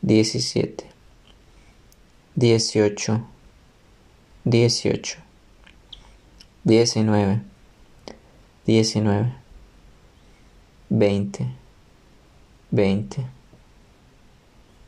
17, 18, 18, 19, 19, 20, 20.